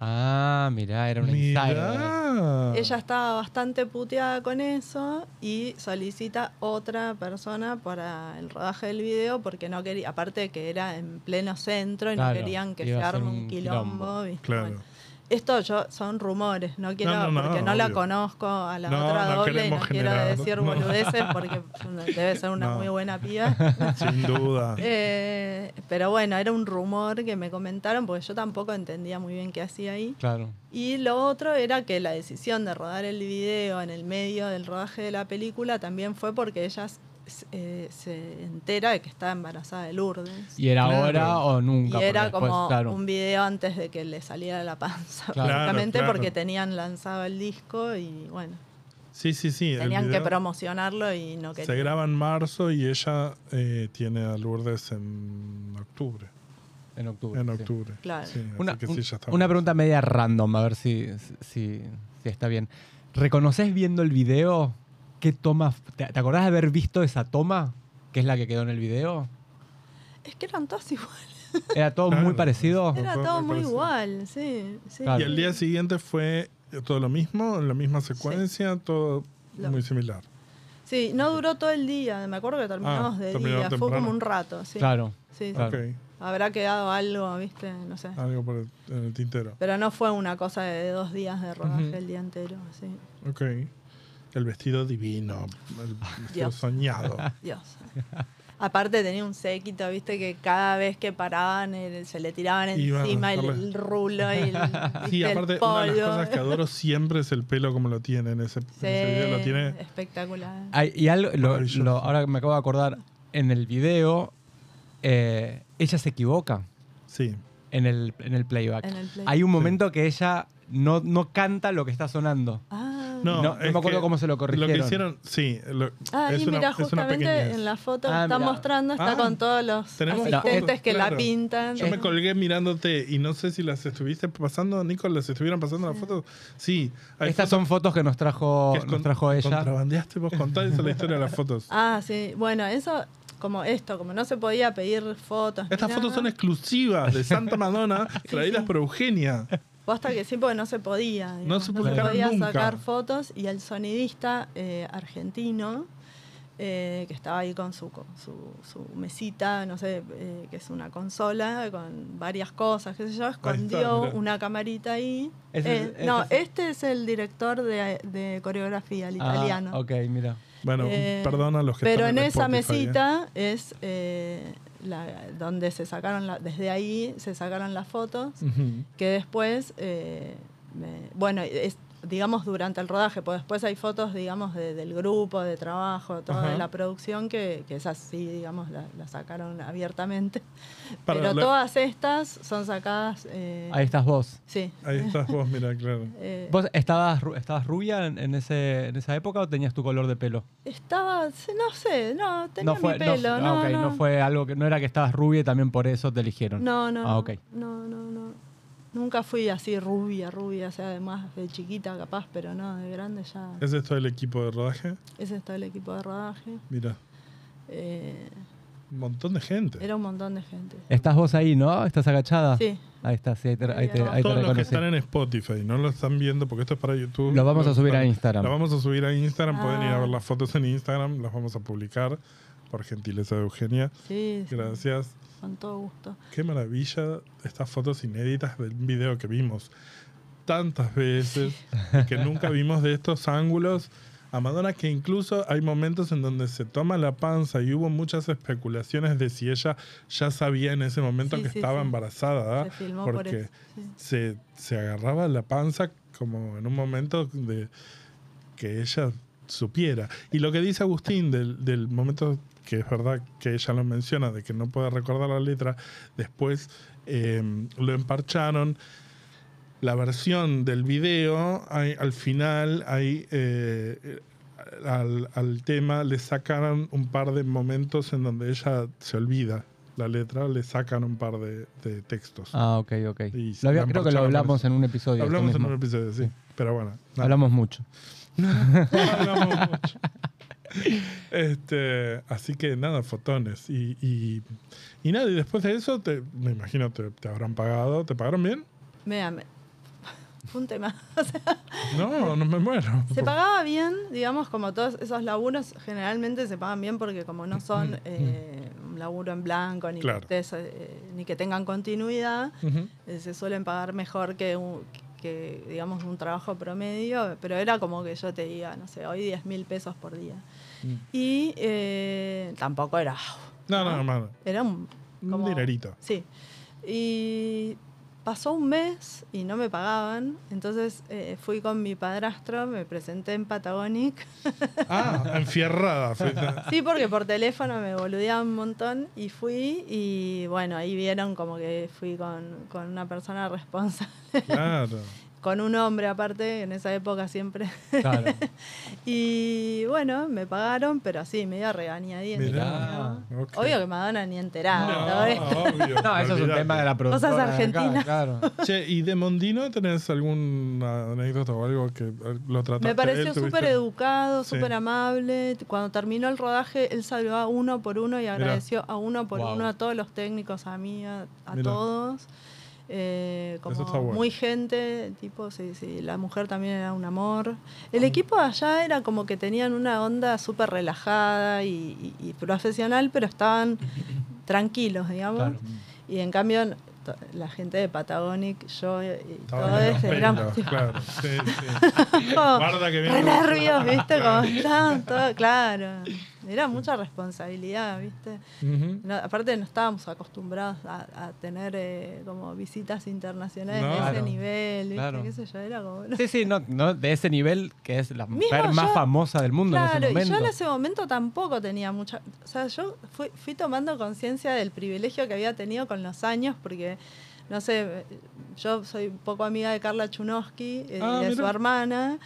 Ah, mirá, era un insider. mirá. Ella estaba bastante puteada con eso y solicita otra persona para el rodaje del video porque no quería, aparte que era en pleno centro y Claro, no querían que iba se a ser arme un un quilombo. quilombo. ¿viste? Claro. Bueno, esto yo son rumores, no quiero No, no, no, porque no la obvio. conozco a la No, otra no doble y no quiero decir no. boludeces porque debe ser una No. muy buena piba. Sin duda. Eh, pero bueno, era un rumor que me comentaron porque yo tampoco entendía muy bien qué hacía ahí. Claro. Y lo otro era que la decisión de rodar el video en el medio del rodaje de la película también fue porque ella eh, se entera de que estaba embarazada de Lourdes. ¿Y era Claro. ahora o Y nunca? era Porque después, como claro. un video antes de que le saliera la panza, Claro. básicamente Claro, porque tenían lanzado el disco y bueno, Sí, sí, sí. tenían que promocionarlo y no querían. Se graba en marzo y ella eh, tiene a Lourdes en octubre. En octubre. En sí. octubre. Claro. Sí, Una, sí, ya está. una pregunta media random, a ver si, si, si está bien. ¿Reconoces viendo el video qué toma? ¿Te, te acordás de haber visto esa toma? Que es la que quedó en el video. Es que eran todos iguales. ¿Era todo Claro. muy parecido? Era todo muy parecido. igual, sí. sí. Claro. Y al día siguiente fue todo lo mismo, la misma secuencia, todo Lo- muy similar. Sí, no duró todo el día. Me acuerdo que terminamos Ah, de día. Fue como un rato, sí. Claro. Sí. Claro. Habrá quedado algo, ¿viste? No sé. algo por el, en el tintero. Pero no fue una cosa de dos días de rodaje el día entero, sí. Ok. El vestido divino, el vestido Dios. soñado. Dios. Aparte tenía un séquito, viste, que cada vez que paraban el- se le tiraban Iban a encima el, hacerle- el rulo y el, Sí, viste, el aparte, una de las polvo. cosas que adoro siempre es el pelo como lo tiene en ese, en Sí, ese video. Lo tiene espectacular. Ay, y algo, lo- Maravilloso. lo- ahora me acabo de acordar, en el video, eh, ella se equivoca Sí. en el, en el playback. En el playback. Hay un momento que ella no, no canta lo que está sonando. Ah, No, No- no me acuerdo cómo se lo Lo corrigieron. que hicieron, sí. lo- Ah, es y una, mira, es justamente en la foto Ah, que está mira. mostrando está Ah, con todos los tenemos asistentes fotos, que claro. la pintan. Yo me colgué mirándote y no sé si las estuviste pasando, Nico, las estuvieron pasando las fotos. Sí. hay Estas fotos son fotos que nos trajo, que es nos con- trajo ella. Contrabandeaste vos, contá esa la historia de las fotos. Ah, sí. Bueno, eso, como esto, como no se podía pedir fotos. Estas fotos son exclusivas de Santa Madonna, traídas sí. por Eugenia. Posta que sí, porque no se podía. digamos, se podía nunca. sacar fotos y el sonidista eh, argentino eh, que estaba ahí con su, con su, su mesita, no sé, eh, que es una consola con varias cosas, qué sé yo, escondió una camarita ahí. Es- Eh, ese no, es- este es el director de, de coreografía, el italiano. Ah, ok, mira. Bueno, Eh, perdón a los que Pero están en esa Spotify, ¿eh? mesita es eh, la- donde se sacaron, la- desde ahí se sacaron las fotos, que después, eh, me- bueno, es, digamos durante el rodaje, pues después hay fotos, digamos, de- del grupo de trabajo, toda Ajá. de la producción, que, que esas sí, digamos, la, la sacaron abiertamente. Para Pero la- todas estas son sacadas... eh, Ahí estás vos. Sí. Ahí estás vos, mira, claro. Eh, ¿Vos estabas, ru- estabas rubia en, en ese, en esa época o tenías tu color de pelo? estaba, no sé, no, tenía no fue, mi pelo, no, ok, no. no fue algo que no era que estabas rubia y también por eso te eligieron. No, no. Ah, ok. No, no, no. Nunca fui así rubia, rubia, o sea, además de chiquita capaz, pero no, de grande ya. ¿Ese es todo el equipo de rodaje? Ese está el equipo de rodaje. Mira, Eh, un montón de gente. era un montón de gente. Estás vos ahí, ¿no? ¿Estás agachada? Sí. Ahí está, sí, ahí te, ahí te, Ahí ahí te Todos los que están en Spotify, no lo están viendo porque esto es para YouTube. Lo vamos a subir a Instagram. Lo vamos a subir a Instagram, pueden ir a Ah. ver las fotos en Instagram, las vamos a publicar por gentileza de Eugenia. Sí, sí, Gracias. con todo gusto. Qué maravilla estas fotos inéditas del video que vimos tantas veces que nunca vimos de estos ángulos. A Madonna que incluso hay momentos en donde se toma la panza y hubo muchas especulaciones de si ella ya sabía en ese momento Sí, que sí, estaba embarazada. Se filmó por porque se, se agarraba la panza como en un momento de que ella supiera. Y lo que dice Agustín del, del momento que es verdad que ella lo menciona, de que no puede recordar la letra, después eh, lo emparcharon. La versión del video, hay, al final, hay, eh, al, al tema le sacaron un par de momentos en donde ella se olvida la letra, le sacan un par de, de textos. Ah, ok, ok. Lo había- creo que lo hablamos en un episodio. Hablamos en un episodio, sí. Pero bueno. nada. Hablamos mucho. Hablamos mucho. Este, así que nada, fotones. Y, y, y nada, y después de eso, te, me imagino te, te habrán pagado. ¿Te pagaron bien? Mira, me- fue un tema. O sea, No, no me muero. se pagaba bien, digamos, como todos esos laburos generalmente se pagan bien porque como no son eh, un laburo en blanco ni, Claro. que, estés, eh, ni que tengan continuidad, eh, se suelen pagar mejor que, un- que, digamos, un trabajo promedio, pero era como que yo te diga, no sé, hoy 10 mil pesos por día. Mm. Y eh, tampoco era, No, no, hermano. era un, Un dinerito. Sí. Y pasó un mes y no me pagaban, entonces eh, fui con mi padrastro, me presenté en Patagonic. Ah, enfierrada. Sí, porque por teléfono me boludeaban un montón y fui y bueno, ahí vieron como que fui con, con una persona responsable, Claro. Con un hombre aparte, en esa época siempre. Claro. Y bueno, me pagaron, pero así, medio regañadiente. Mirá, ¿no? ok. Obvio que Madonna ni enterada No, todo esto. obvio, No, eso es un tema de la productora. Cosas argentinas. claro. Che, ¿y de Mondino tenés alguna anécdota o algo que eh, lo trataste? Me pareció súper educado, Sí. súper amable. Cuando terminó el rodaje, él salió a uno por uno y agradeció a uno por Wow. uno a todos los técnicos, a mí, a, todos. Eh, Eso está como bueno. muy gente, tipo, sí, sí, la mujer también era un amor. El equipo allá era como que tenían una onda súper relajada y, y- y profesional, pero estaban tranquilos, digamos. Claro. Y en cambio, la gente de Patagonic, yo y todo eso, éramos claro. Sí, sí. como que nervios, ¿viste? Como estaban todo, claro. Era mucha responsabilidad, ¿viste? No, aparte no estábamos acostumbrados a, a tener eh, como visitas internacionales No. de ese nivel, ¿viste? claro. ¿Qué sé yo? Era como... Sí, sí, no, no de ese nivel que es la Mismo mujer más yo- famosa del mundo en Claro, ese y momento. yo en ese momento tampoco tenía mucha... O sea, yo fui, fui tomando conciencia del privilegio que había tenido con los años, porque, no sé, yo soy un poco amiga de Carla Chunowski eh, Ah, y de mira. su hermana,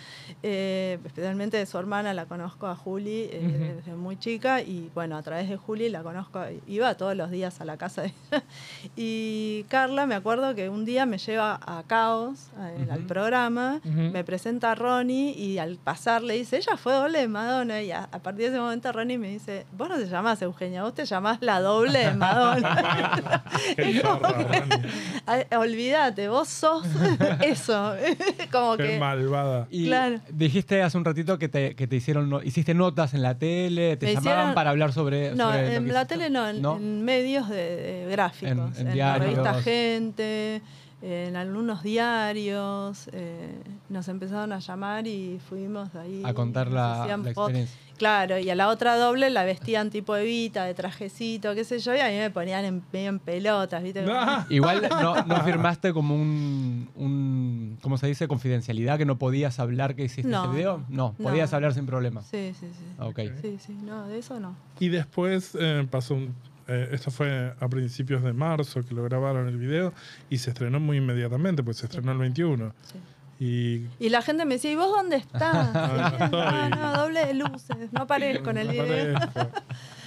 eh, especialmente de su hermana, la conozco a Juli eh, desde muy chica, y bueno, a través de Juli la conozco, iba todos los días a la casa de ella. Y Carla, me acuerdo que un día me lleva a Caos, a- al programa, me presenta a Ronnie y al pasar le dice, ella fue doble de Madonna. Y a, a partir de ese momento Ronnie me dice, vos no te llamás Eugenia, vos te llamás la doble de Madonna. Qué. Ay, Olvídate, vos sos eso. Como Qué que. malvada. Y Claro. dijiste hace un ratito que te, que te hicieron, no- hiciste notas en la tele, te Me llamaban hicieron- para hablar sobre. No, sobre en la hiciste. tele no, en, ¿No? en medios de, de gráficos. En- en En, la revista Gente, en algunos diarios. eh, nos empezaron a llamar y fuimos ahí. A contar la, la experiencia. Claro, y a la otra doble la vestían tipo Evita, de trajecito, qué sé yo, y a mí me ponían en, medio en pelotas, ¿viste? Igual no, no firmaste como un, un, ¿cómo se dice? Confidencialidad que no podías hablar que hiciste No, ese video. No, no. podías hablar sin problema. Sí, sí, sí. Ok. Sí, sí, no, de eso no. Y después eh, pasó un- eh, esto fue a principios de marzo que lo grabaron el video y se estrenó muy inmediatamente, pues se estrenó el 21. Sí. Y Y la gente me decía, ¿y vos dónde estás? Ah, no estoy. no, no, doble de luces, no aparezco en el video. parezco.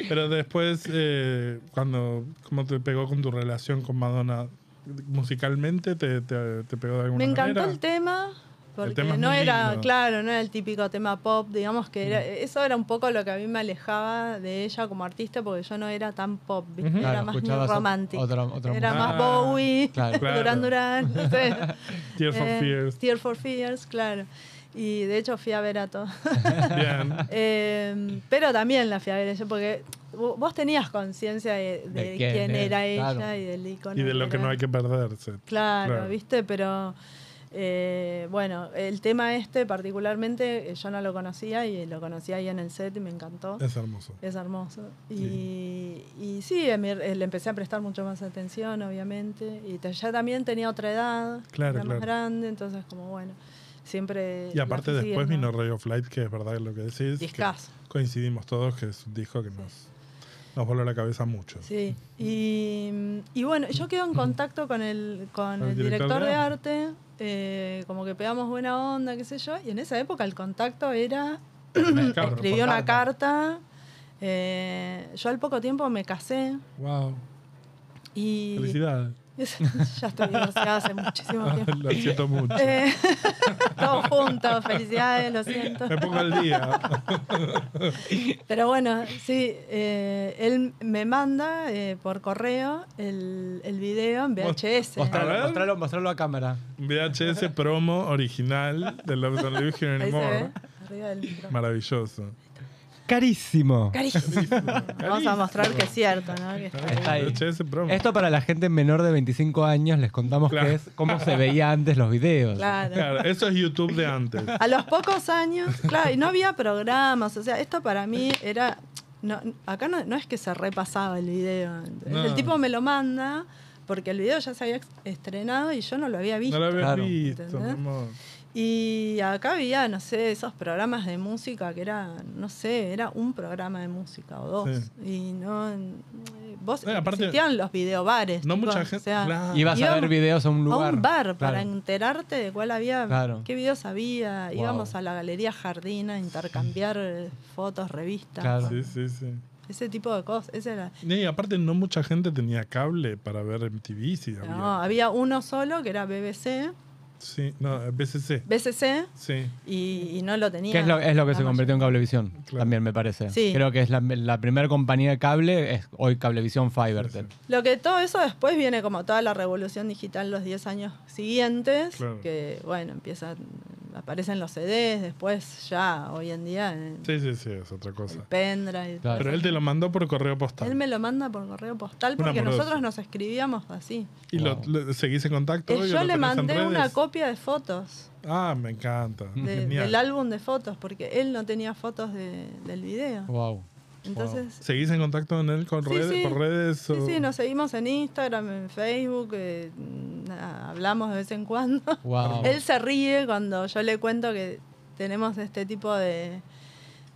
Pero después, eh, cuando, ¿cómo te pegó con tu relación con Madonna? ¿Musicalmente te, te, te pegó de alguna Me encantó manera? el tema, porque no era, lindo. claro, no era el típico tema pop, digamos que era, eso era un poco lo que a mí me alejaba de ella como artista, porque yo no era tan pop, era Claro, más romántico. otra- otra era más Ah, Bowie, claro. Claro. Duran Duran, no sé. Tears for Eh, Fears. Tear for Fears, claro. Y de hecho fui a ver a todos. Bien. Eh, pero también la fui a ver ella, porque vo- vos tenías conciencia de, de De quién era ella y del icono. Y de lo que era. no hay que perderse. Claro, Claro. ¿viste? Pero eh, bueno, el tema este particularmente eh, yo no lo conocía y lo conocí ahí en el set y me encantó. Es hermoso. Es hermoso. Y, y sí, a mí, eh, le empecé a prestar mucho más atención, obviamente. Y ya también tenía otra edad, Claro, era claro. más grande, entonces como bueno, siempre... Y aparte después vino Ray of Light, que es verdad lo que decís. que Discazo. coincidimos todos que es un disco que nos, nos voló la cabeza mucho. Sí, y, y bueno, yo quedo en contacto con el, con ¿Con el director de arte, eh, como que pegamos buena onda, qué sé yo, y en esa época el contacto era, Claro, escribió una carta, eh, yo al poco tiempo me casé Wow. y Felicidades. ya estoy divorciada hace muchísimo tiempo. lo siento mucho. Eh, todos juntos, felicidades, lo siento. Me pongo al día. Pero bueno, sí, eh, él me manda eh, por correo el, el video en VHS. Mostralo, mostralo, mostralo a cámara. VHS promo original de Love Don't Live Here Ahí se ve, Anymore. arriba del micrófono. Maravilloso. Carísimo. Carísimo. Vamos a mostrar que es cierto, ¿no? Que está- Está ahí. VHS promo. Esto para la gente menor de 25 años les contamos Claro. que es cómo se veía antes los videos. Claro. Claro, eso es YouTube de antes. A los pocos años, claro, y no había programas, o sea, esto para mí era... No, acá no, no es que se repasaba el video. El tipo me lo manda porque el video ya se había ex- estrenado y yo no lo había visto. No lo habías Claro. visto, mi ¿Entendés? amor. Y acá había, no sé, esos programas de música que era, no sé, era un programa de música o dos. Sí. Y no. Vos Eh, aparte, existían los videobares. No tipo, mucha o gente. sea, claro. Ibas a ver videos a un A lugar. un bar para Claro. enterarte de cuál había, Claro. qué videos había. Wow. Íbamos a la Galería Jardín a intercambiar eh, fotos, revistas. Claro. Sí, sí, sí. Ese tipo de cosas. Ese era. Y aparte, no mucha gente tenía cable para ver MTV. Si había. No, había uno solo que era BBC, Sí, no, BCC. BCC, Sí. y, y no lo tenía. Que es lo, es lo que se convirtió en Cablevisión, Claro. también me parece. Sí. Creo que es la, la primera compañía de cable, es hoy Cablevisión Fibertel. Lo que todo eso después viene como toda la revolución digital los 10 años siguientes, Claro. que bueno, empiezan, aparecen los CDs, después ya hoy en día en Sí, sí, sí, es otra cosa. pendrive. Claro. Pero él te lo mandó por correo postal. Él me lo manda por correo postal porque nosotros nos escribíamos así. ¿Y lo, Wow. lo- seguís en contacto? Eh, hoy o yo lo le tenés en mandé una redes? copia de fotos, Ah, me encanta. de- Genial. del álbum de fotos, porque él no tenía fotos de- del video. Wow. Entonces, ¿Seguís en contacto con él con Sí, redes, sí. por redes? Sí, o- sí, nos seguimos en Instagram, en Facebook, eh, nada, hablamos de vez en cuando. Wow. Él se ríe cuando yo le cuento que tenemos este tipo de,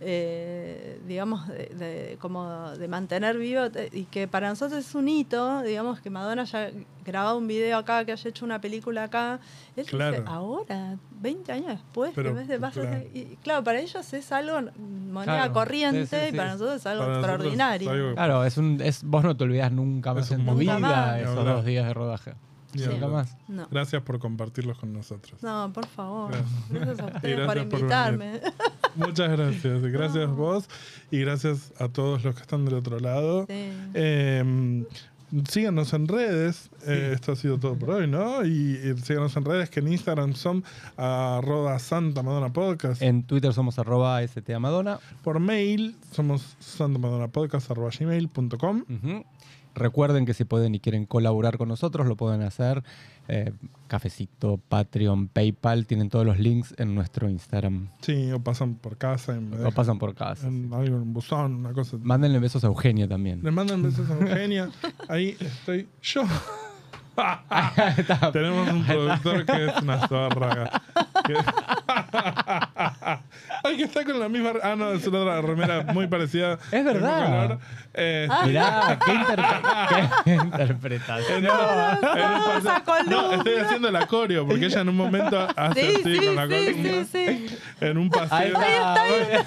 eh, digamos, de, de- como de mantener vivo y que para nosotros es un hito, digamos, que Madonna haya grabado un video acá, que haya hecho una película acá. Él dice, Claro. ahora, 20 años después, Pero, que ves de vas a claro. hacer-". y claro, para ellos es algo moneda Claro. corriente Sí, sí, y para nosotros es algo Para nosotros es extraordinario. algo- Claro, es un, es, vos no te olvidás nunca más en tu vida esos dos días de rodaje. Nunca hablar. más. No. Gracias por compartirlos con nosotros. No, por favor. Gracias. Gracias a ustedes por gracias por invitarme. Muchas gracias. Gracias vos y gracias a todos los que están del otro lado. Sí. Eh, síganos en redes. Eh, esto ha sido todo por hoy, ¿no? Y, y síganos en redes que en Instagram son arroba Santa Madonna Podcast. En Twitter somos arroba stamadonna. Por mail somos santamadonnapodcast.gmail.com Ujú. Recuerden que si pueden y quieren colaborar con nosotros, lo pueden hacer. Eh, Cafecito, Patreon, PayPal, tienen todos los links en nuestro Instagram. Sí, o pasan por casa me O pasan por casa. en algo en un buzón, una cosa. Mándenle besos a Eugenia también. Le mandan besos a Eugenia. Ahí estoy yo. Está. Tenemos un productor que es una zorra. Ay, que está con la misma. Ah, no, es otra remera muy parecida. Es verdad. Eh, Mirá, qué, interpre- qué interpretación. esa columna. no, estoy haciendo la coreo porque ella en un momento hace Sí, así sí, con la sí, columna. sí, sí. En un Ahí paseo. está. muy bien.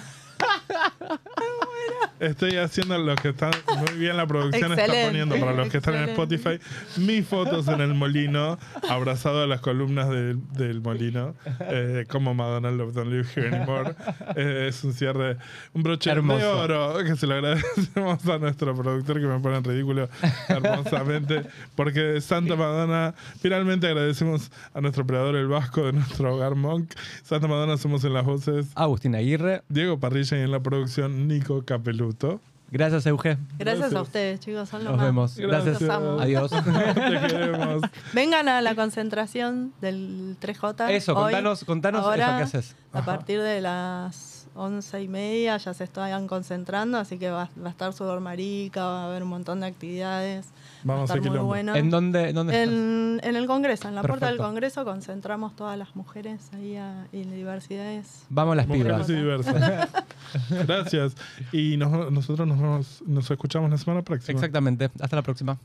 Estoy haciendo lo que están muy bien la producción está poniendo para los que están en. Spotify. Mis fotos en el molino abrazado a las columnas del, del molino eh, como Madonna Love Don't Live Here Anymore. Eh, es un cierre un broche de oro que se lo agradecemos a nuestro productor que me pone en ridículo hermosamente porque Santa Madonna finalmente agradecemos a nuestro operador el Vasco de nuestro hogar Monk. Santa Madonna somos en las voces. Agustín Aguirre. Diego Parrilla y en la producción Nico Capeluto Gracias, Euge. Gracias Gracias. a ustedes, chicos. Son los Nos más. vemos. Gracias. Los amo. Adiós. Te queremos. Vengan a la concentración del 3J. Eso, hoy, contanos, contanos ahora, eso que haces. A partir de las once y media ya se están concentrando, así que va, va a estar sudor marica, va a haber un montón de actividades. Vamos va a a estar muy bueno. ¿En dónde, dónde estás? En, en el Congreso, en la puerta del. Congreso, concentramos todas las mujeres ahí a- y diversidades. Vamos las Mujeres pibas. y diversas. Gracias. Y nos- nosotros nos, nos escuchamos la semana próxima. Exactamente. Hasta la próxima.